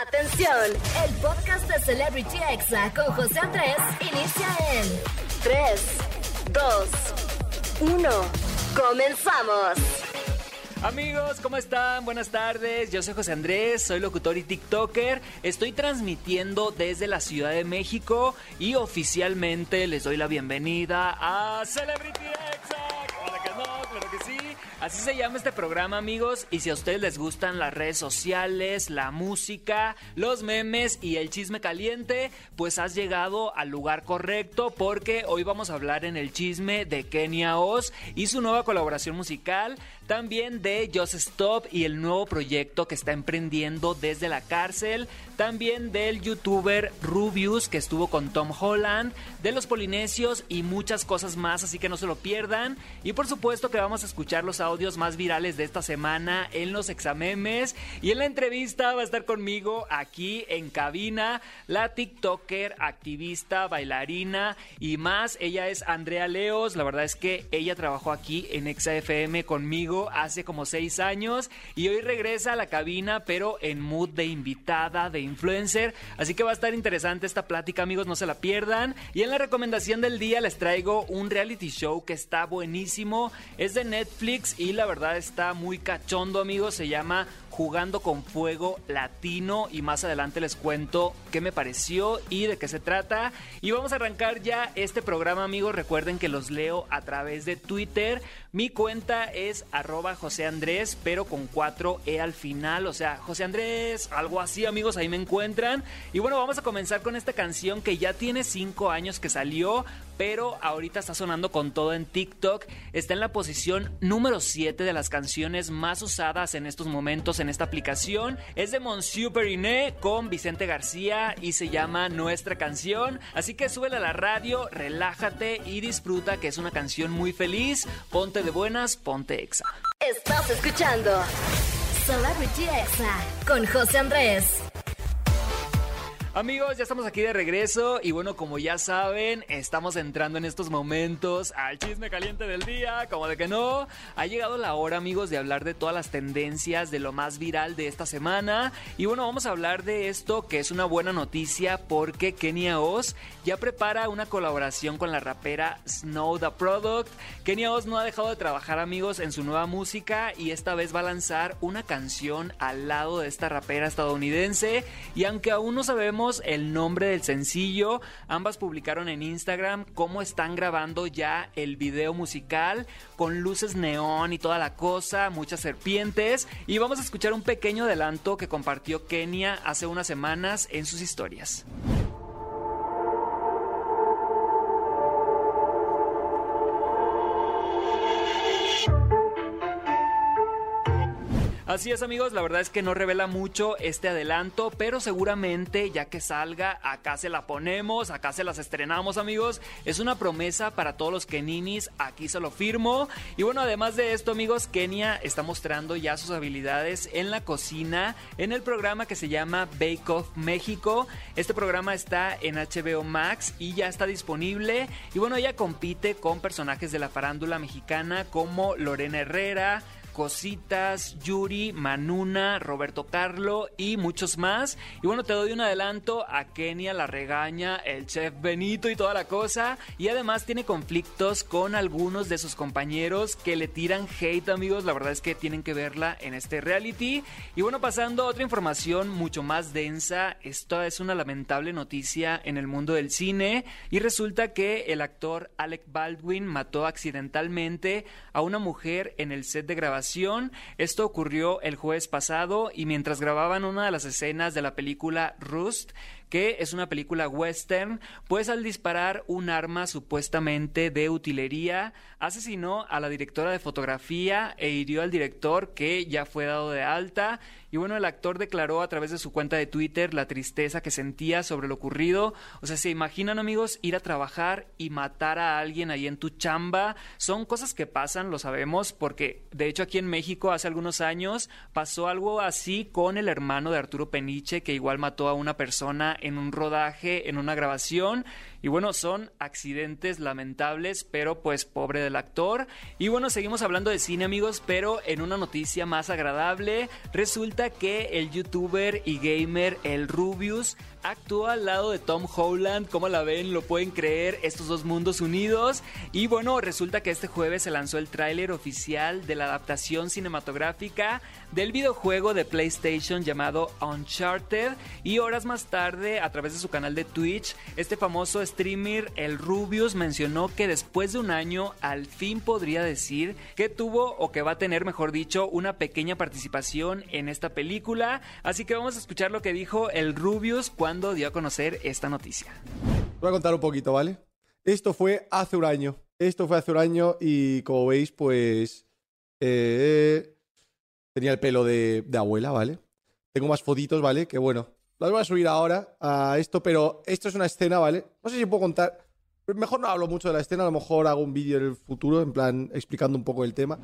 Atención, el podcast de Celebrity Exa con José Andrés inicia en 3, 2, 1. Comenzamos. Amigos, ¿cómo están? Buenas tardes. Yo soy José Andrés, soy locutor y TikToker. Estoy transmitiendo desde la Ciudad de México y oficialmente les doy la bienvenida a Celebrity Exa. Claro que no, claro que sí. Así se llama este programa, amigos. Y si a ustedes les gustan las redes sociales, la música, los memes y el chisme caliente, pues has llegado al lugar correcto porque hoy vamos a hablar en el chisme de Kenia Oz y su nueva colaboración musical. También de Just Stop y el nuevo proyecto que está emprendiendo desde la cárcel. También del youtuber Rubius que estuvo con Tom Holland. De los polinesios y muchas cosas más, así que no se lo pierdan. Y por supuesto que vamos a escuchar los audios más virales de esta semana en los examemes. Y en la entrevista va a estar conmigo aquí en cabina la TikToker, activista, bailarina y más. Ella es Andrea Leos. La verdad es que ella trabajó aquí en ExaFM conmigo hace como seis años y hoy regresa a la cabina, pero en mood de invitada, de influencer. Así que va a estar interesante esta plática, amigos, no se la pierdan. Y en la recomendación del día les traigo un reality show que está buenísimo. Es de Netflix y la verdad está muy cachondo, amigos. Se llama Jugando con Fuego Latino y más adelante les cuento qué me pareció y de qué se trata. Y vamos a arrancar ya este programa amigos. Recuerden que los leo a través de Twitter. Mi cuenta es arroba José Andrés, pero con 4E al final. O sea, José Andrés, algo así amigos, ahí me encuentran. Y bueno, vamos a comenzar con esta canción que ya tiene 5 años que salió, pero ahorita está sonando con todo en TikTok. Está en la posición número 7 de las canciones más usadas en estos momentos en esta aplicación. Es de Monsieur Periné con Vicente García y se llama Nuestra canción. Así que súbela a la radio, relájate y disfruta que es una canción muy feliz. Ponte de buenas, ponte exa. Estás escuchando Celebrity Exa con José Andrés. Amigos, ya estamos aquí de regreso y bueno, como ya saben, estamos entrando en estos momentos al chisme caliente del día, como de que no. Ha llegado la hora, amigos, de hablar de todas las tendencias, de lo más viral de esta semana. Y bueno, vamos a hablar de esto que es una buena noticia porque Kenia Oz ya prepara una colaboración con la rapera Snow the Product. Kenia Oz no ha dejado de trabajar, amigos, en su nueva música y esta vez va a lanzar una canción al lado de esta rapera estadounidense. Y aunque aún no sabemos el nombre del sencillo. Ambas publicaron en Instagram cómo están grabando ya el video musical con luces neón y toda la cosa, muchas serpientes. Y vamos a escuchar un pequeño adelanto que compartió Kenia hace unas semanas en sus historias. Así es amigos, la verdad es que no revela mucho este adelanto, pero seguramente ya que salga, acá se la ponemos, acá se las estrenamos amigos. Es una promesa para todos los Keninis, aquí se lo firmo. Y bueno, además de esto amigos, Kenia está mostrando ya sus habilidades en la cocina en el programa que se llama Bake Off México. Este programa está en HBO Max y ya está disponible. Y bueno, ella compite con personajes de la farándula mexicana como Lorena Herrera, Cositas, Yuri, Manuna, Roberto Carlo y muchos más. Y bueno, te doy un adelanto, a Kenia la regaña, el chef Benito y toda la cosa. Y además tiene conflictos con algunos de sus compañeros que le tiran hate, amigos. La verdad es que tienen que verla en este reality. Y bueno, pasando a otra información mucho más densa, esta es una lamentable noticia en el mundo del cine. Y resulta que el actor Alec Baldwin mató accidentalmente a una mujer en el set de grabación esto ocurrió el jueves pasado y mientras grababan una de las escenas de la película Rust, que es una película western, pues al disparar un arma supuestamente de utilería, asesinó a la directora de fotografía e hirió al director que ya fue dado de alta. Y bueno, el actor declaró a través de su cuenta de Twitter la tristeza que sentía sobre lo ocurrido. O sea, se imaginan amigos ir a trabajar y matar a alguien ahí en tu chamba. Son cosas que pasan, lo sabemos, porque de hecho aquí en México hace algunos años pasó algo así con el hermano de Arturo Peniche, que igual mató a una persona en un rodaje, en una grabación. Y bueno, son accidentes lamentables, pero pues pobre del actor. Y bueno, seguimos hablando de cine amigos, pero en una noticia más agradable, resulta que el youtuber y gamer El Rubius actúa al lado de Tom Holland. ¿Cómo la ven? ¿Lo pueden creer? Estos dos mundos unidos. Y bueno, resulta que este jueves se lanzó el tráiler oficial de la adaptación cinematográfica del videojuego de PlayStation llamado Uncharted. Y horas más tarde, a través de su canal de Twitch, este famoso streamer, el Rubius, mencionó que después de un año al fin podría decir que tuvo o que va a tener, mejor dicho, una pequeña participación en esta película. Así que vamos a escuchar lo que dijo el Rubius cuando dio a conocer esta noticia. Voy a contar un poquito, ¿vale? Esto fue hace un año. Esto fue hace un año y como veis, pues... Eh, tenía el pelo de, de abuela, ¿vale? Tengo más fotitos, ¿vale? Que bueno, las voy a subir ahora a esto, pero esto es una escena, ¿vale? No sé si puedo contar... Mejor no hablo mucho de la escena, a lo mejor hago un vídeo en el futuro, en plan, explicando un poco el tema.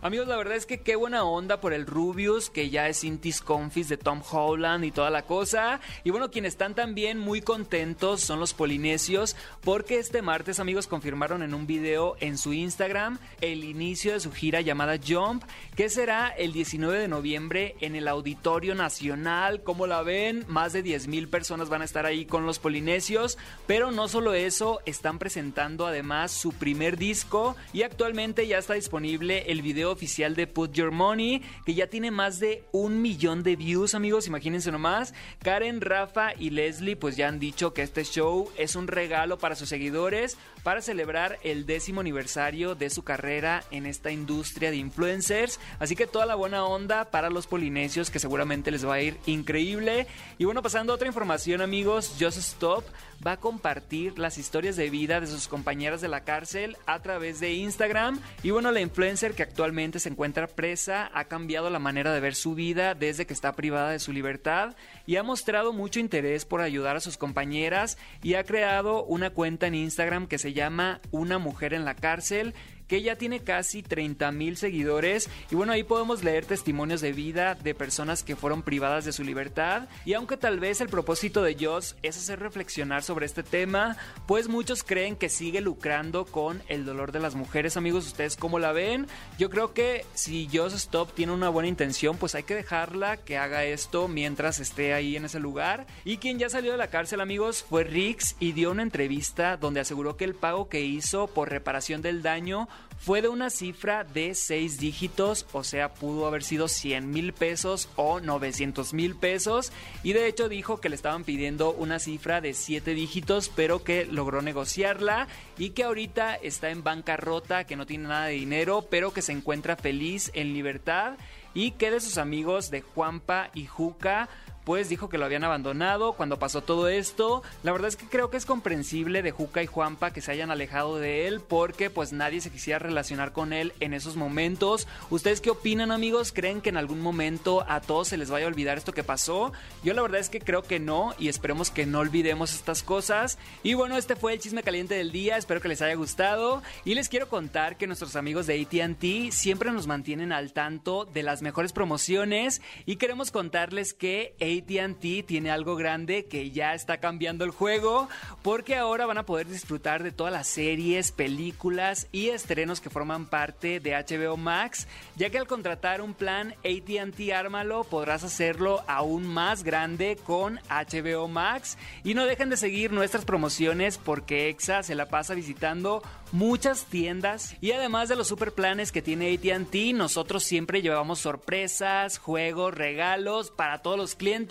Amigos, la verdad es que qué buena onda por el Rubius, que ya es Intis Confis de Tom Holland y toda la cosa. Y bueno, quienes están también muy contentos son los polinesios, porque este martes, amigos, confirmaron en un video en su Instagram el inicio de su gira llamada Jump, que será el 19 de noviembre en el Auditorio Nacional. Como la ven, más de 10 mil personas van a estar ahí con los polinesios, pero no solo eso, presentando además su primer disco y actualmente ya está disponible el video oficial de Put Your Money, que ya tiene más de un millón de views, amigos, imagínense nomás. Karen, Rafa y Leslie pues ya han dicho que este show es un regalo para sus seguidores para celebrar el décimo aniversario de su carrera en esta industria de influencers. Así que toda la buena onda para los polinesios que seguramente les va a ir increíble. Y bueno, pasando a otra información amigos, Just Stop va a compartir las historias de vida de sus compañeras de la cárcel a través de Instagram. Y bueno, la influencer que actualmente se encuentra presa ha cambiado la manera de ver su vida desde que está privada de su libertad y ha mostrado mucho interés por ayudar a sus compañeras y ha creado una cuenta en Instagram que se llama Una mujer en la cárcel que ya tiene casi 30 mil seguidores. Y bueno, ahí podemos leer testimonios de vida de personas que fueron privadas de su libertad. Y aunque tal vez el propósito de Joss es hacer reflexionar sobre este tema, pues muchos creen que sigue lucrando con el dolor de las mujeres. Amigos, ¿ustedes cómo la ven? Yo creo que si Joss Stop tiene una buena intención, pues hay que dejarla que haga esto mientras esté ahí en ese lugar. Y quien ya salió de la cárcel, amigos, fue Rix y dio una entrevista donde aseguró que el pago que hizo por reparación del daño fue de una cifra de 6 dígitos, o sea, pudo haber sido 100 mil pesos o 900 mil pesos. Y de hecho dijo que le estaban pidiendo una cifra de 7 dígitos, pero que logró negociarla y que ahorita está en bancarrota, que no tiene nada de dinero, pero que se encuentra feliz en libertad y que de sus amigos de Juanpa y Juca pues dijo que lo habían abandonado cuando pasó todo esto. La verdad es que creo que es comprensible de Juca y Juanpa que se hayan alejado de él porque pues nadie se quisiera relacionar con él en esos momentos. ¿Ustedes qué opinan amigos? ¿Creen que en algún momento a todos se les vaya a olvidar esto que pasó? Yo la verdad es que creo que no y esperemos que no olvidemos estas cosas. Y bueno, este fue el chisme caliente del día, espero que les haya gustado y les quiero contar que nuestros amigos de ATT siempre nos mantienen al tanto de las mejores promociones y queremos contarles que ATT tiene algo grande que ya está cambiando el juego porque ahora van a poder disfrutar de todas las series, películas y estrenos que forman parte de HBO Max, ya que al contratar un plan ATT Ármalo podrás hacerlo aún más grande con HBO Max y no dejen de seguir nuestras promociones porque EXA se la pasa visitando muchas tiendas y además de los super planes que tiene ATT, nosotros siempre llevamos sorpresas, juegos, regalos para todos los clientes.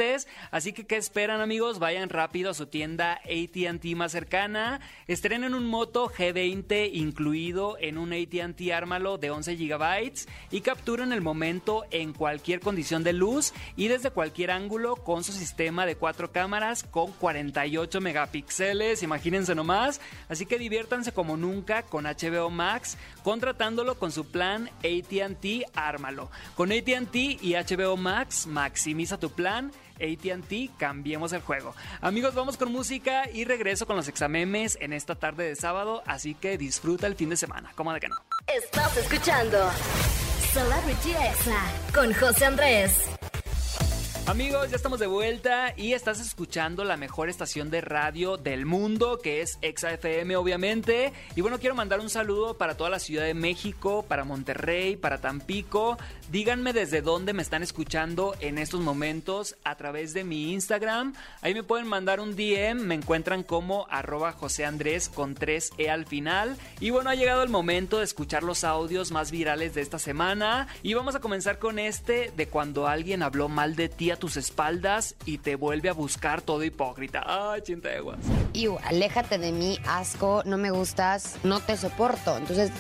Así que, ¿qué esperan, amigos? Vayan rápido a su tienda ATT más cercana. Estrenen un Moto G20 incluido en un ATT Ármalo de 11 GB y capturen el momento en cualquier condición de luz y desde cualquier ángulo con su sistema de cuatro cámaras con 48 megapíxeles. Imagínense nomás. Así que diviértanse como nunca con HBO Max, contratándolo con su plan ATT Ármalo. Con ATT y HBO Max, maximiza tu plan. ATT, cambiemos el juego. Amigos, vamos con música y regreso con los examemes en esta tarde de sábado, así que disfruta el fin de semana. ¿Cómo de que no? Estás escuchando Celebrity Exa con José Andrés. Amigos, ya estamos de vuelta y estás escuchando la mejor estación de radio del mundo, que es Exa FM, obviamente. Y bueno, quiero mandar un saludo para toda la Ciudad de México, para Monterrey, para Tampico. Díganme desde dónde me están escuchando en estos momentos a través de mi Instagram. Ahí me pueden mandar un DM, me encuentran como arroba José Andrés con 3E al final. Y bueno, ha llegado el momento de escuchar los audios más virales de esta semana. Y vamos a comenzar con este de cuando alguien habló mal de ti tus espaldas y te vuelve a buscar todo hipócrita. Ay, chinteguas. Iu, aléjate de mí, asco, no me gustas, no te soporto. Entonces,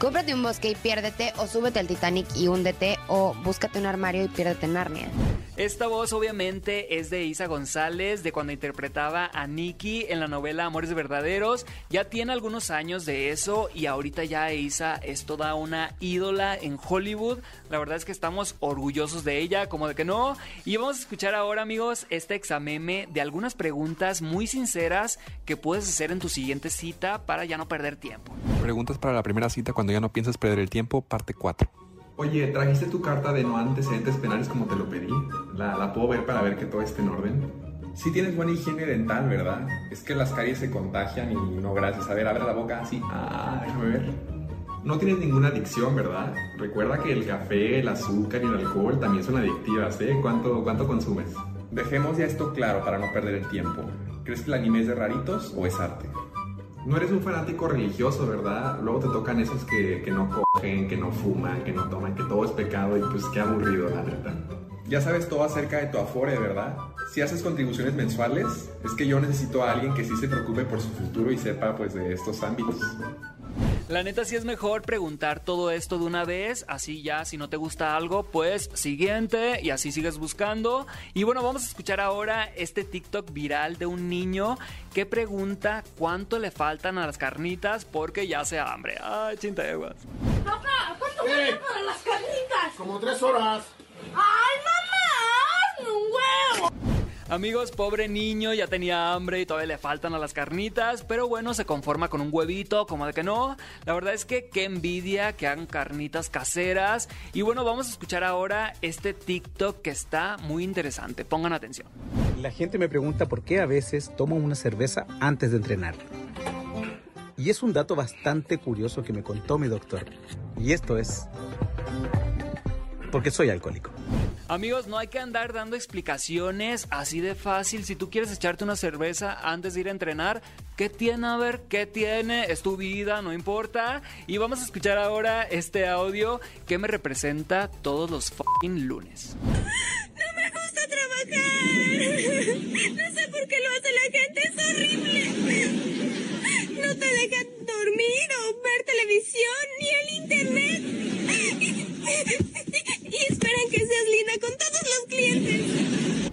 cómprate un bosque y piérdete, o súbete al Titanic y húndete, o búscate un armario y piérdete en Narnia. Esta voz obviamente es de Isa González, de cuando interpretaba a Nikki en la novela Amores Verdaderos. Ya tiene algunos años de eso y ahorita ya Isa es toda una ídola en Hollywood. La verdad es que estamos orgullosos de ella, como de que no. Y vamos a escuchar ahora, amigos, este exameme de algunas preguntas muy sinceras que puedes hacer en tu siguiente cita para ya no perder tiempo. Preguntas para la primera cita cuando ya no piensas perder el tiempo, parte 4. Oye, ¿trajiste tu carta de no antecedentes penales como te lo pedí? ¿La, la puedo ver para ver que todo esté en orden? Sí tienes buena higiene dental, ¿verdad? Es que las caries se contagian y no gracias. A ver, abre la boca así. Ah, déjame ver. No tienes ninguna adicción, ¿verdad? Recuerda que el café, el azúcar y el alcohol también son adictivas, ¿eh? ¿Cuánto, cuánto consumes? Dejemos ya esto claro para no perder el tiempo. ¿Crees que el anime es de raritos o es arte? No eres un fanático religioso, ¿verdad? Luego te tocan esos que, que no cogen, que no fuman, que no toman, que todo es pecado y pues qué aburrido, la neta. Ya sabes todo acerca de tu Afore, ¿verdad? Si haces contribuciones mensuales, es que yo necesito a alguien que sí se preocupe por su futuro y sepa pues de estos ámbitos. La neta sí es mejor preguntar todo esto de una vez, así ya si no te gusta algo, pues siguiente y así sigues buscando. Y bueno, vamos a escuchar ahora este TikTok viral de un niño que pregunta cuánto le faltan a las carnitas porque ya se hambre. Ay, chinteguas. Papá, ¿cuánto falta para las carnitas? Como tres horas. ¡Ay, mamá! Amigos, pobre niño, ya tenía hambre y todavía le faltan a las carnitas, pero bueno, se conforma con un huevito, como de que no. La verdad es que qué envidia que hagan carnitas caseras. Y bueno, vamos a escuchar ahora este TikTok que está muy interesante. Pongan atención. La gente me pregunta por qué a veces tomo una cerveza antes de entrenar. Y es un dato bastante curioso que me contó mi doctor. Y esto es porque soy alcohólico. Amigos, no hay que andar dando explicaciones así de fácil. Si tú quieres echarte una cerveza antes de ir a entrenar, ¿qué tiene? A ver, ¿qué tiene? Es tu vida, no importa. Y vamos a escuchar ahora este audio que me representa todos los fucking lunes. ¡No me gusta trabajar! No sé por qué lo hace la gente, es horrible. No te dejan dormir o ver televisión ni el internet. Que seas linda con todos los clientes.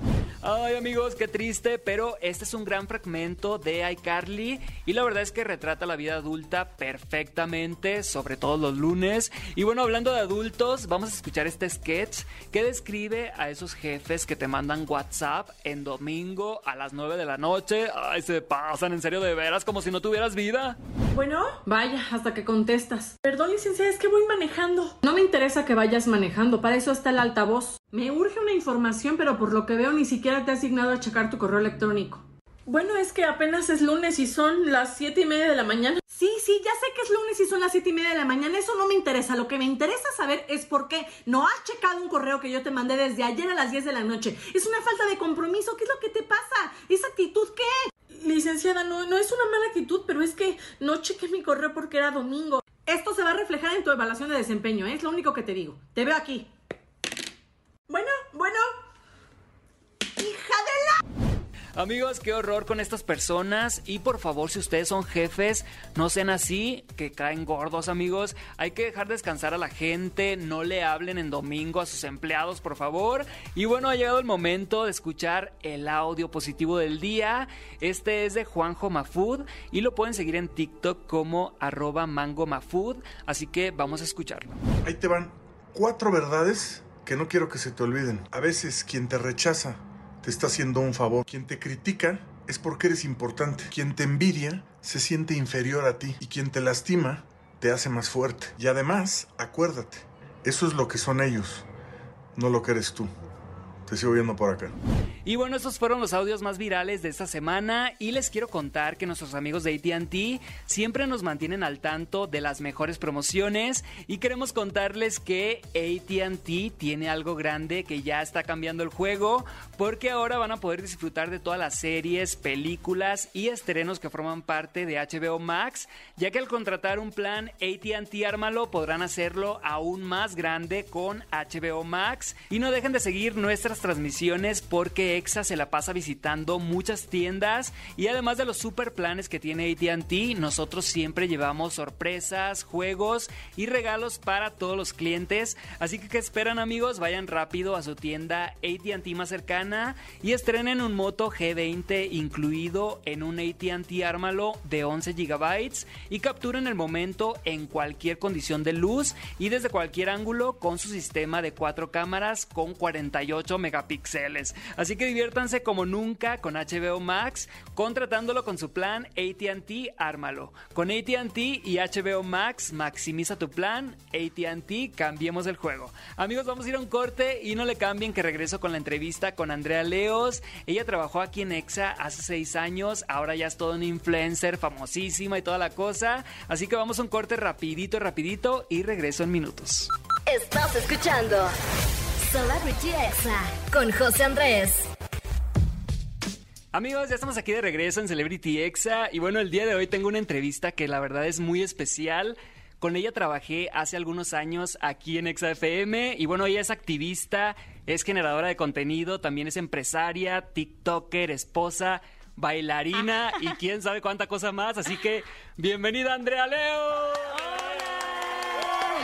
Ay amigos, qué triste, pero este es un gran fragmento de iCarly y la verdad es que retrata la vida adulta perfectamente, sobre todo los lunes. Y bueno, hablando de adultos, vamos a escuchar este sketch que describe a esos jefes que te mandan WhatsApp en domingo a las 9 de la noche. Ay, se pasan en serio de veras como si no tuvieras vida. Bueno, vaya, hasta que contestas. Perdón, licenciada, es que voy manejando. No me interesa que vayas manejando, para eso está el altavoz. Me urge una información, pero por lo que veo ni siquiera te ha asignado a checar tu correo electrónico. Bueno, es que apenas es lunes y son las siete y media de la mañana. Sí, sí, ya sé que es lunes y son las siete y media de la mañana. Eso no me interesa. Lo que me interesa saber es por qué no has checado un correo que yo te mandé desde ayer a las 10 de la noche. Es una falta de compromiso. ¿Qué es lo que te pasa? ¿Esa actitud qué? Licenciada, no, no es una mala actitud, pero es que no chequé mi correo porque era domingo. Esto se va a reflejar en tu evaluación de desempeño, ¿eh? es lo único que te digo. Te veo aquí. Bueno, bueno. ¡Hija de la... Amigos, qué horror con estas personas. Y por favor, si ustedes son jefes, no sean así, que caen gordos, amigos. Hay que dejar descansar a la gente. No le hablen en domingo a sus empleados, por favor. Y bueno, ha llegado el momento de escuchar el audio positivo del día. Este es de Juanjo Mafud y lo pueden seguir en TikTok como arroba mango. Así que vamos a escucharlo. Ahí te van cuatro verdades que no quiero que se te olviden. A veces quien te rechaza te está haciendo un favor. Quien te critica es porque eres importante. Quien te envidia se siente inferior a ti. Y quien te lastima te hace más fuerte. Y además, acuérdate, eso es lo que son ellos, no lo que eres tú. Te sigo viendo por acá. Y bueno, estos fueron los audios más virales de esta semana. Y les quiero contar que nuestros amigos de ATT siempre nos mantienen al tanto de las mejores promociones. Y queremos contarles que ATT tiene algo grande que ya está cambiando el juego porque ahora van a poder disfrutar de todas las series, películas y estrenos que forman parte de HBO Max, ya que al contratar un plan ATT Ármalo podrán hacerlo aún más grande con HBO Max. Y no dejen de seguir nuestras transmisiones porque EXA se la pasa visitando muchas tiendas y además de los super planes que tiene ATT, nosotros siempre llevamos sorpresas, juegos y regalos para todos los clientes. Así que, ¿qué esperan amigos? Vayan rápido a su tienda ATT más cercana y estrenen un Moto G20 incluido en un ATT Ármalo de 11 GB y capturen el momento en cualquier condición de luz y desde cualquier ángulo con su sistema de cuatro cámaras con 48 megapíxeles. Así que diviértanse como nunca con HBO Max contratándolo con su plan ATT Ármalo. Con ATT y HBO Max maximiza tu plan. ATT cambiemos el juego. Amigos, vamos a ir a un corte y no le cambien que regreso con la entrevista con Andrea Leos. Ella trabajó aquí en EXA hace seis años, ahora ya es todo un influencer famosísima y toda la cosa. Así que vamos a un corte rapidito, rapidito y regreso en minutos. Estás escuchando Celebrity Exa con José Andrés. Amigos, ya estamos aquí de regreso en Celebrity Exa y bueno, el día de hoy tengo una entrevista que la verdad es muy especial. Con ella trabajé hace algunos años aquí en Exa FM y bueno, ella es activista, es generadora de contenido, también es empresaria, TikToker, esposa, bailarina y quién sabe cuánta cosa más. Así que bienvenida Andrea Leo.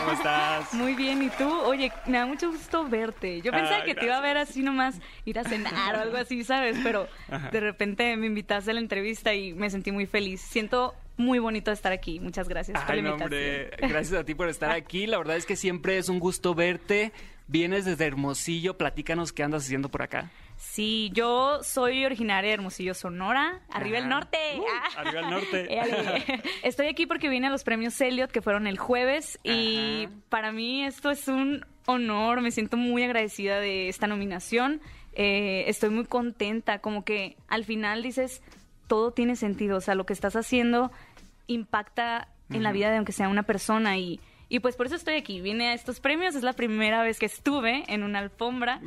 ¿Cómo estás? Muy bien, ¿y tú? Oye, me da mucho gusto verte. Yo pensaba Ah, que te iba a ver así nomás, ir a cenar o algo así, ¿sabes? Pero Ajá. de repente me invitaste a la entrevista y me sentí muy feliz. Siento muy bonito estar aquí. Muchas gracias por la invitación. hombre, gracias a ti por estar aquí. La verdad es que siempre es un gusto verte. Vienes desde Hermosillo, platícanos qué andas haciendo por acá. Sí, yo soy originaria de Hermosillo, Sonora, arriba el Ajá. norte. Uh, Ah. arriba el norte. Éale. Estoy aquí porque vine a los premios Elliot que fueron el jueves y para mí esto es un honor, me siento muy agradecida de esta nominación, Eh, estoy muy contenta, como que al final dices, todo tiene sentido, o sea, lo que estás haciendo impacta en la vida de aunque sea una persona y... Y pues por eso estoy aquí. Vine a estos premios. Es la primera vez que estuve en una alfombra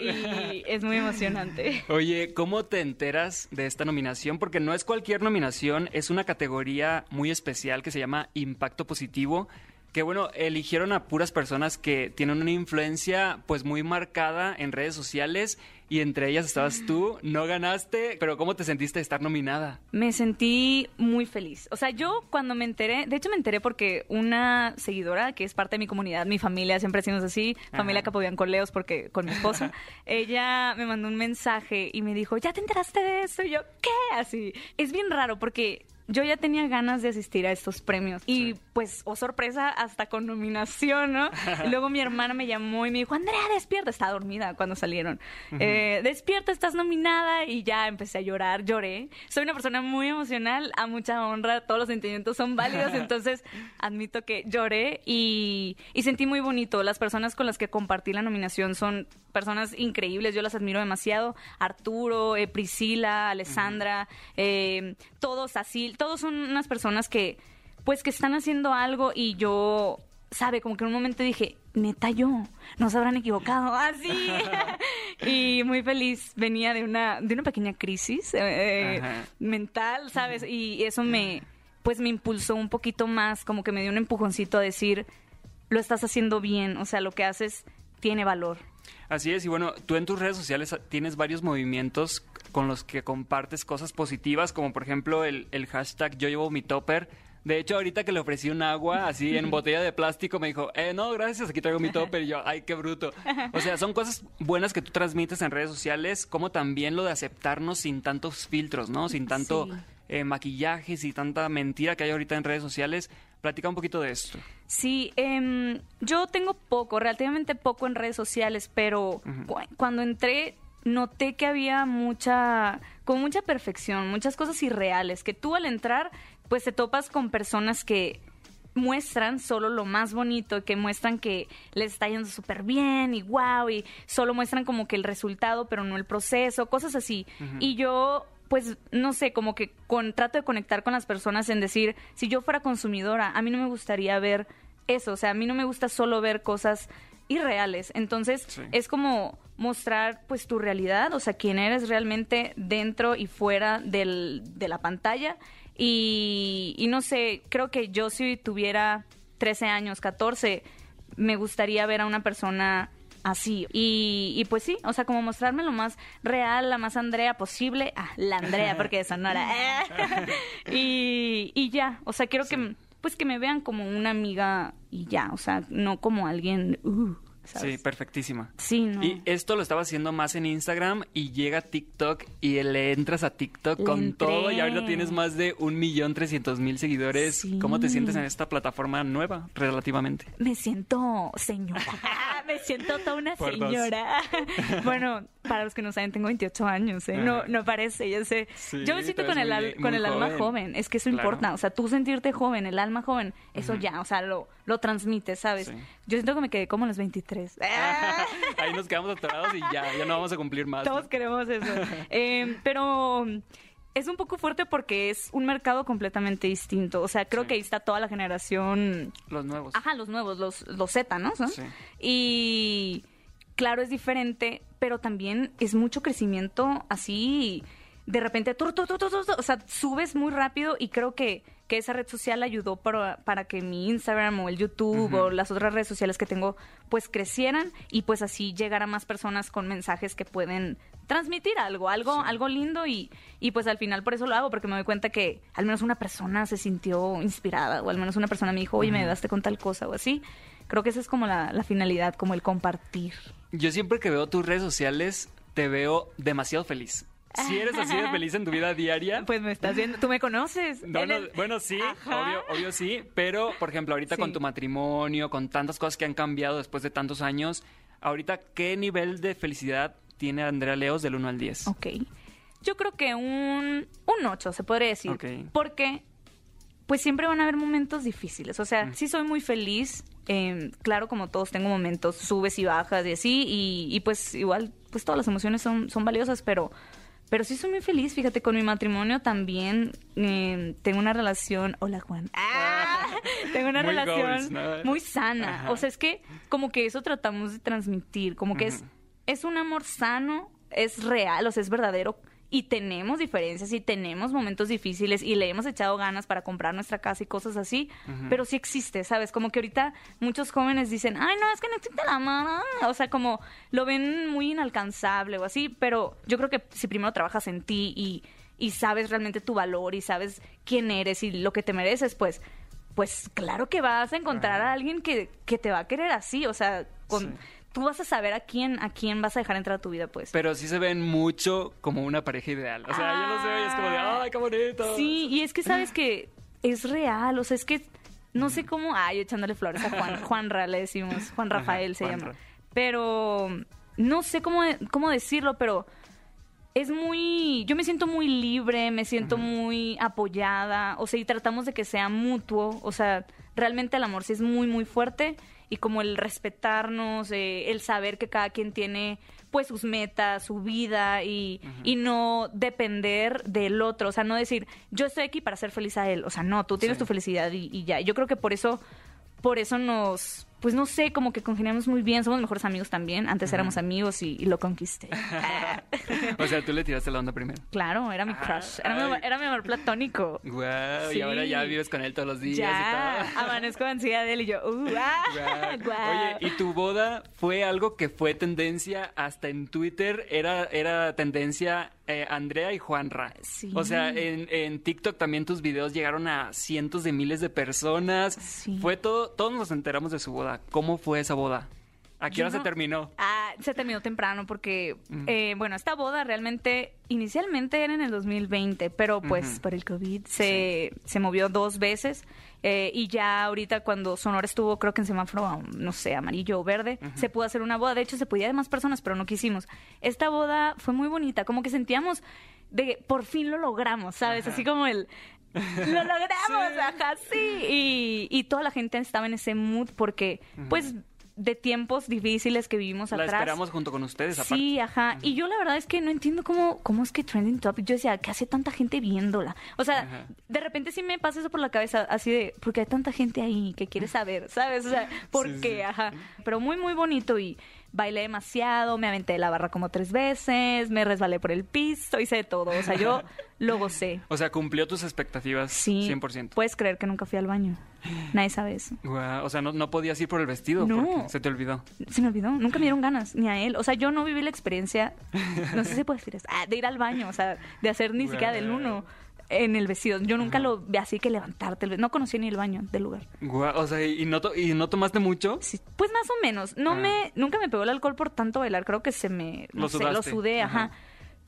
y es muy emocionante. Oye, ¿cómo te enteras de esta nominación? Porque no es cualquier nominación, es una categoría muy especial que se llama Impacto Positivo. Que bueno, eligieron a puras personas que tienen una influencia pues muy marcada en redes sociales y entre ellas estabas tú, no ganaste, pero ¿cómo te sentiste de estar nominada? Me sentí muy feliz. O sea, yo cuando me enteré, de hecho me enteré porque una seguidora que es parte de mi comunidad, mi familia, siempre decimos así, familia Capobiancoleos porque con mi esposa, ella me mandó un mensaje y me dijo, ¿ya te enteraste de eso? Y yo, ¿qué? Así. Es bien raro porque yo ya tenía ganas de asistir a estos premios y pues, oh sorpresa, hasta con nominación, ¿no? Y luego mi hermana me llamó y me dijo, Andrea, despierta, estaba dormida cuando salieron. Eh, despierta, estás nominada y ya empecé a llorar, lloré. Soy una persona muy emocional, a mucha honra, todos los sentimientos son válidos, entonces admito que lloré y, y sentí muy bonito. Las personas con las que compartí la nominación son personas increíbles, yo las admiro demasiado. Arturo, eh, Priscila, Alessandra, eh, todos así, todos son unas personas que pues que están haciendo algo y yo, sabe, como que en un momento dije, neta yo, no se habrán equivocado, así. y muy feliz, venía de una, de una pequeña crisis eh, Ajá. mental, ¿sabes? Y eso me, pues me impulsó un poquito más, como que me dio un empujoncito a decir, lo estás haciendo bien, o sea, lo que haces tiene valor. Así es, y bueno, tú en tus redes sociales tienes varios movimientos con los que compartes cosas positivas, como por ejemplo el, el hashtag yo llevo mi topper. De hecho, ahorita que le ofrecí un agua así en botella de plástico, me dijo, eh, no, gracias, aquí traigo mi topper. Y yo, ay, qué bruto. O sea, son cosas buenas que tú transmites en redes sociales, como también lo de aceptarnos sin tantos filtros, ¿no? Sin tanto Sí. eh, maquillaje, sin tanta mentira que hay ahorita en redes sociales. Platica un poquito de esto. Sí, em, yo tengo poco, relativamente poco en redes sociales, pero cu- cuando entré noté que había mucha, con mucha perfección, muchas cosas irreales, que tú al entrar, pues te topas con personas que muestran solo lo más bonito, que muestran que les está yendo súper bien y wow, y solo muestran como que el resultado, pero no el proceso, cosas así. Y yo pues no sé, como que con, trato de conectar con las personas en decir, si yo fuera consumidora, a mí no me gustaría ver eso, o sea, a mí no me gusta solo ver cosas irreales. Entonces, Sí. es como mostrar pues tu realidad, o sea, quién eres realmente dentro y fuera del, de la pantalla. Y, y no sé, creo que yo si tuviera 13 años, 14, me gustaría ver a una persona así. Y, y pues sí, o sea, como mostrarme lo más real, la más Andrea posible. Ah, la Andrea, porque de Sonora. y, y ya, o sea, quiero que, pues que me vean como una amiga y ya, o sea, no como alguien... uh, ¿sabes? Sí, perfectísima. Sí, no. Y esto lo estaba haciendo más en Instagram y llega TikTok y le entras a TikTok Le con entré. todo y ahorita tienes más de un millón trescientos mil seguidores. ¿Cómo te sientes en esta plataforma nueva relativamente? Me siento señora. me siento toda una Por señora. bueno, para los que no saben, tengo 28 años, ¿eh? No, no parece, yo sé. Sí, yo me siento con el, muy- al- con el alma joven. Es que eso Claro. importa. O sea, tú sentirte joven, el alma joven, eso ya, o sea, lo, lo transmites, ¿sabes? Sí. Yo siento que me quedé como en los 23. Ahí nos quedamos atorados y ya, ya no vamos a cumplir más. ¿no? Todos queremos eso. Eh, pero es un poco fuerte porque es un mercado completamente distinto. O sea, creo que ahí está toda la generación Los nuevos. Ajá, los nuevos, los, los Z, ¿no? ¿Son? Sí. Y claro, es diferente, pero también es mucho crecimiento así. De repente, tu, tu, tu, o sea, subes muy rápido y creo que, que esa red social ayudó para, para que mi Instagram o el YouTube o las otras redes sociales que tengo pues crecieran y pues así llegar a más personas con mensajes que pueden transmitir algo, algo, algo lindo y, y pues al final por eso lo hago, porque me doy cuenta que al menos una persona se sintió inspirada o al menos una persona me dijo, oye, me ayudaste con tal cosa o así. Creo que esa es como la, la finalidad, como el compartir. Yo siempre que veo tus redes sociales te veo demasiado feliz. Si eres así de feliz en tu vida diaria. Pues me estás viendo, tú me conoces. No, En no, el- bueno, sí, Ajá. obvio, obvio sí, pero por ejemplo, ahorita Sí. con tu matrimonio, con tantas cosas que han cambiado después de tantos años, ahorita, ¿qué nivel de felicidad tiene Andrea Leos del 1 al 10? Ok. Yo creo que un, un 8, se podría decir. Ok. Porque, pues siempre van a haber momentos difíciles. O sea, sí soy muy feliz. eh, claro, como todos, tengo momentos, subes y bajas y así. Y, y, pues igual, pues todas las emociones son, son valiosas, pero... Pero sí soy muy feliz, fíjate, con mi matrimonio también eh, tengo una relación... Hola, Juan. Ah, tengo una Muy relación goals, ¿no? muy sana. Ajá. O sea, es que como que eso tratamos de transmitir, como que es, es un amor sano, es real, o sea, es verdadero. Y tenemos diferencias y tenemos momentos difíciles y le hemos echado ganas para comprar nuestra casa y cosas así, pero sí existe, ¿sabes? Como que ahorita muchos jóvenes dicen, ay, no, es que no existe la mamá. O sea, como lo ven muy inalcanzable o así, pero yo creo que si primero trabajas en ti y, y sabes realmente tu valor y sabes quién eres y lo que te mereces, pues pues claro que vas a encontrar a alguien que, que te va a querer así, o sea, con, Sí. Tú vas a saber a quién, a quién vas a dejar entrar a tu vida, pues. Pero sí se ven mucho como una pareja ideal. O sea, yo los veo y es como de, ¡ay, qué bonito! Sí, y es que sabes que es real, o sea, es que no sé cómo, ay, echándole flores a Juan, Juanra le decimos, Juan Rafael se Juanra. llama. Pero no sé cómo, cómo decirlo, pero es muy, yo me siento muy libre, me siento muy apoyada, o sea, y tratamos de que sea mutuo, o sea, realmente el amor sí es muy, muy fuerte y como el respetarnos, eh, el saber que cada quien tiene pues sus metas, su vida y, y no depender del otro, o sea, no decir, yo estoy aquí para hacer feliz a él, o sea, no, tú tienes Sí. tu felicidad y, y ya, yo creo que por eso, por eso nos, pues no sé, como que congeniamos muy bien, somos mejores amigos también, antes éramos amigos y, y lo conquisté. O sea, tú le tiraste la onda primero. Claro, era mi crush. Era mi, amor- era mi amor platónico. Guau, Sí. y ahora ya vives con él todos los días y todo. amanezco ansiedad de él y yo, uh, ah, Guau. guau. Oye, ¿y tu boda fue algo que fue tendencia hasta en Twitter? Era, era tendencia eh, Andrea y Juanra. Sí. O sea, en, en TikTok también tus videos llegaron a cientos de miles de personas. Sí. Fue todo, todos nos enteramos de su boda. ¿Cómo fue esa boda? ¿A qué Yo hora se terminó? Ah, se terminó temprano porque, Mm. eh, bueno, esta boda realmente inicialmente era en el 2020, pero pues por el COVID se, se movió dos veces eh, y ya ahorita cuando Sonora estuvo, creo que en semáforo, no sé, amarillo o verde, se pudo hacer una boda. De hecho, se podía de más personas, pero no quisimos. Esta boda fue muy bonita, como que sentíamos de por fin lo logramos, ¿sabes? Así como el... Lo logramos, ajá, sí. Y, y toda la gente estaba en ese mood porque, pues, de tiempos difíciles que vivimos La atrás. esperamos junto con ustedes, aparte. Sí, ajá. Y yo la verdad es que no entiendo cómo, cómo es que Trending Topic, yo decía, ¿qué hace tanta gente viéndola? O sea, Ajá. de repente sí me pasa eso por la cabeza, así de, porque hay tanta gente ahí que quiere saber, ¿sabes? O sea, ¿por Sí, qué? sí. Ajá. Pero muy, muy bonito y bailé demasiado, me aventé de la barra como tres veces, me resbalé por el piso, hice de todo. O sea, yo lo gocé. O sea, cumplió tus expectativas Sí. 100%. Puedes creer que nunca fui al baño. Nadie sabe eso. Guau, o sea, no, no podías ir por el vestido No. porque se te olvidó. Se me olvidó, nunca me dieron ganas, ni a él. O sea, yo no viví la experiencia, no sé si puedo decir eso, ah, de ir al baño, o sea, de hacer ni siquiera del uno en el vestido. Yo nunca lo vi así que levantarte, el no conocía ni el baño del lugar. Guau, o sea, ¿y no, to- ¿y no tomaste mucho? Pues más o menos, no Ah. me, nunca me pegó el alcohol por tanto bailar, creo que se me, no Lo sé, lo sudé, ajá. Ajá.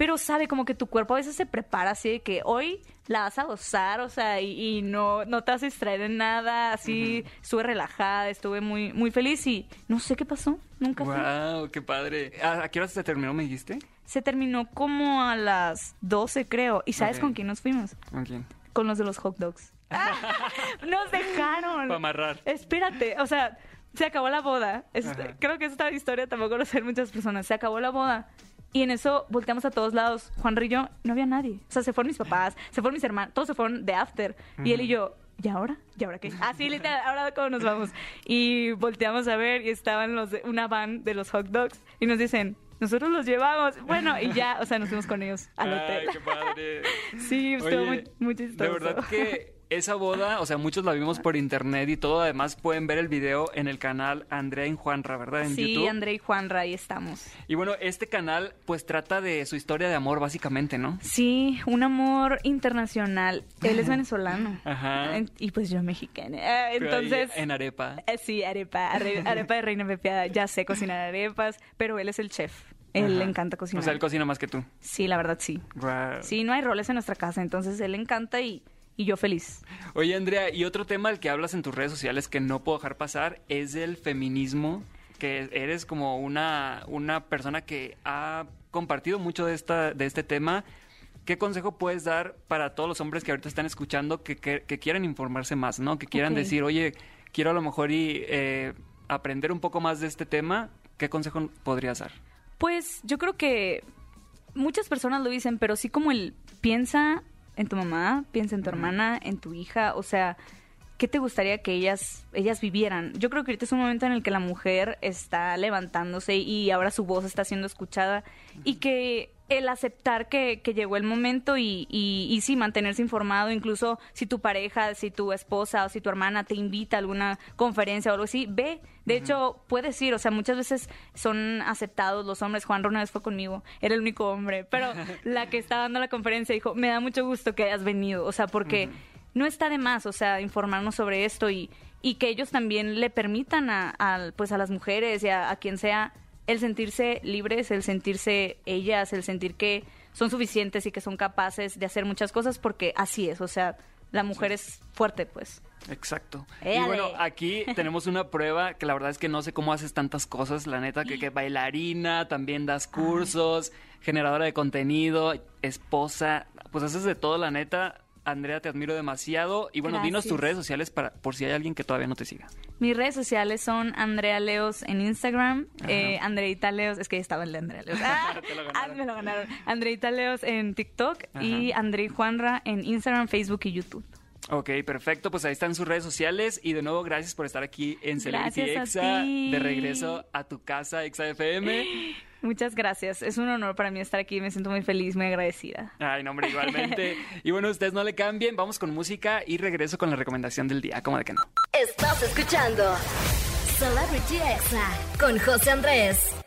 Pero sabe, como que tu cuerpo a veces se prepara así de que hoy la vas a gozar, o sea, y, y no, no te vas a distraer en nada, así, estuve relajada, estuve muy, muy feliz y no sé qué pasó, nunca fui. Wow, qué padre. ¿A, a qué hora se terminó, me dijiste? Se terminó como a las 12, creo. ¿Y sabes con quién nos fuimos? ¿Con quién? Con los de los hot dogs. nos dejaron. Para amarrar. Espérate, o sea, se acabó la boda. Este, creo que esta historia tampoco lo saben muchas personas. Se acabó la boda. Y en eso volteamos a todos lados. Juan Rillo, no había nadie. O sea, se fueron mis papás, se fueron mis hermanos, todos se fueron de after. Y él y yo, ¿y ahora? ¿Y ahora qué? Así, literal, ahora cómo nos vamos. Y volteamos a ver y estaban los de, una van de los hot dogs y nos dicen, nosotros los llevamos. Bueno, y ya, o sea, nos fuimos con ellos al Ay, hotel. qué padre. Sí, estuvo Oye, muy, muy chistoso. De verdad que esa boda, o sea, muchos la vimos por internet y todo. Además, pueden ver el video en el canal Andrea y Juanra, ¿verdad? En Sí, YouTube. André y Juanra, ahí estamos. Y bueno, este canal, pues trata de su historia de amor, básicamente, ¿no? Sí, un amor internacional. Él es venezolano. Ajá. Y pues yo mexicana. Ahí Entonces... en arepa. eh, Sí, arepa, are- arepa de reina pepiada. Ya sé cocinar arepas, pero él es el chef. Él Ajá. le encanta cocinar. O sea, él cocina más que tú. Sí, la verdad sí. Guau. Sí, no hay roles en nuestra casa, entonces él le encanta y, y yo feliz. Oye, Andrea, y otro tema del que hablas en tus redes sociales que no puedo dejar pasar es el feminismo, que eres como una, una persona que ha compartido mucho de, esta, de este tema. ¿Qué consejo puedes dar para todos los hombres que ahorita están escuchando que, que, que quieran informarse más, ¿no? Que quieran decir, oye, quiero a lo mejor y, eh, aprender un poco más de este tema. ¿Qué consejo podrías dar? Pues yo creo que muchas personas lo dicen, pero sí como el piensa en tu mamá, piensa en tu hermana, en tu hija, o sea, ¿qué te gustaría que ellas ellas vivieran? Yo creo que ahorita es un momento en el que la mujer está levantándose y ahora su voz está siendo escuchada y que el aceptar que, que llegó el momento y, y, y sí mantenerse informado, incluso si tu pareja, si tu esposa o si tu hermana te invita a alguna conferencia o algo así, ve. De hecho, puedes ir, o sea, muchas veces son aceptados los hombres. Juan vez fue conmigo, era el único hombre, pero la que estaba dando la conferencia dijo, me da mucho gusto que hayas venido, o sea, porque no está de más, o sea, informarnos sobre esto y, y que ellos también le permitan a, a, pues a las mujeres y a, a quien sea el sentirse libres, el sentirse ellas, el sentir que son suficientes y que son capaces de hacer muchas cosas, porque así es, o sea, la mujer es fuerte, pues. Exacto. Éale. Y bueno, aquí tenemos una prueba que la verdad es que no sé cómo haces tantas cosas, la neta, que, que bailarina, también das cursos, generadora de contenido, esposa, pues haces de todo, la neta. Andrea, te admiro demasiado. Y bueno, dinos tus redes sociales para, por si hay alguien que todavía no te siga. Mis redes sociales son Andrea Leos en Instagram, eh, Andreita Leos, es que estaba el de Andrea Leos. Ah, ah, me lo ganaron. Andreita Leos en TikTok y Andrei Juanra en Instagram, Facebook y YouTube. Ok, perfecto. Pues ahí están sus redes sociales. Y de nuevo, gracias por estar aquí en Celebrity Exa. De regreso a tu casa, Exa FM. Muchas gracias. Es un honor para mí estar aquí. Me siento muy feliz, muy agradecida. Ay, no, hombre, igualmente. y bueno, ustedes no le cambien. Vamos con música y regreso con la recomendación del día. ¿Cómo de que no? Estás escuchando Celebrity Exa con José Andrés.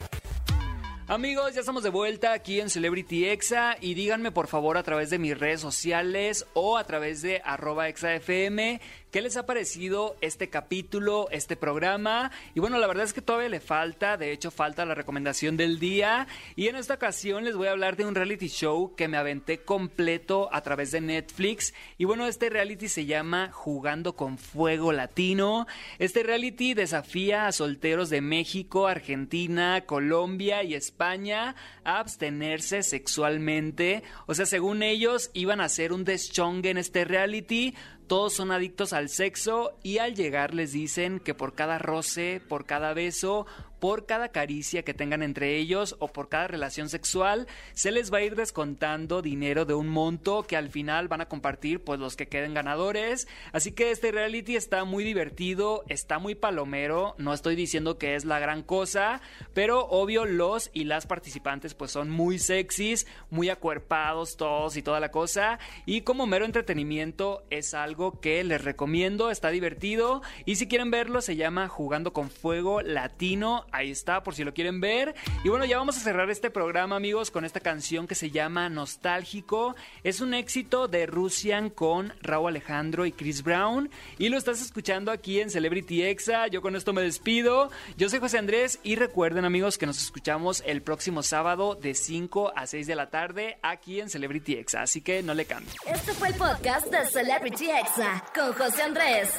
Amigos, ya estamos de vuelta aquí en Celebrity Exa y díganme por favor a través de mis redes sociales o a través de arroba exafm qué les ha parecido este capítulo, este programa. Y bueno, la verdad es que todavía le falta, de hecho falta la recomendación del día. Y en esta ocasión les voy a hablar de un reality show que me aventé completo a través de Netflix. Y bueno, este reality se llama Jugando con Fuego Latino. Este reality desafía a solteros de México, Argentina, Colombia y España a abstenerse sexualmente. O sea, según ellos, iban a hacer un deschongue en este reality. Todos son adictos al sexo y al llegar les dicen que por cada roce, por cada beso, por cada caricia que tengan entre ellos o por cada relación sexual, se les va a ir descontando dinero de un monto que al final van a compartir pues los que queden ganadores. Así que este reality está muy divertido, está muy palomero, no estoy diciendo que es la gran cosa, pero obvio los y las participantes pues son muy sexys, muy acuerpados todos y toda la cosa. Y como mero entretenimiento es algo que les recomiendo, está divertido. Y si quieren verlo se llama Jugando con Fuego Latino Ahí está, por si lo quieren ver. Y bueno, ya vamos a cerrar este programa, amigos, con esta canción que se llama Nostálgico. Es un éxito de Russian con Raúl Alejandro y Chris Brown. Y lo estás escuchando aquí en Celebrity Exa. Yo con esto me despido. Yo soy José Andrés y recuerden, amigos, que nos escuchamos el próximo sábado de 5 a 6 de la tarde aquí en Celebrity Exa. Así que no le cambien. Este fue el podcast de Celebrity Exa con José Andrés.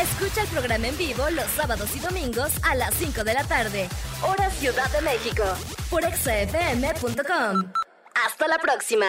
Escucha el programa en vivo los sábados y domingos a las 5 de la tarde, hora Ciudad de México, por exafm.com. Hasta la próxima.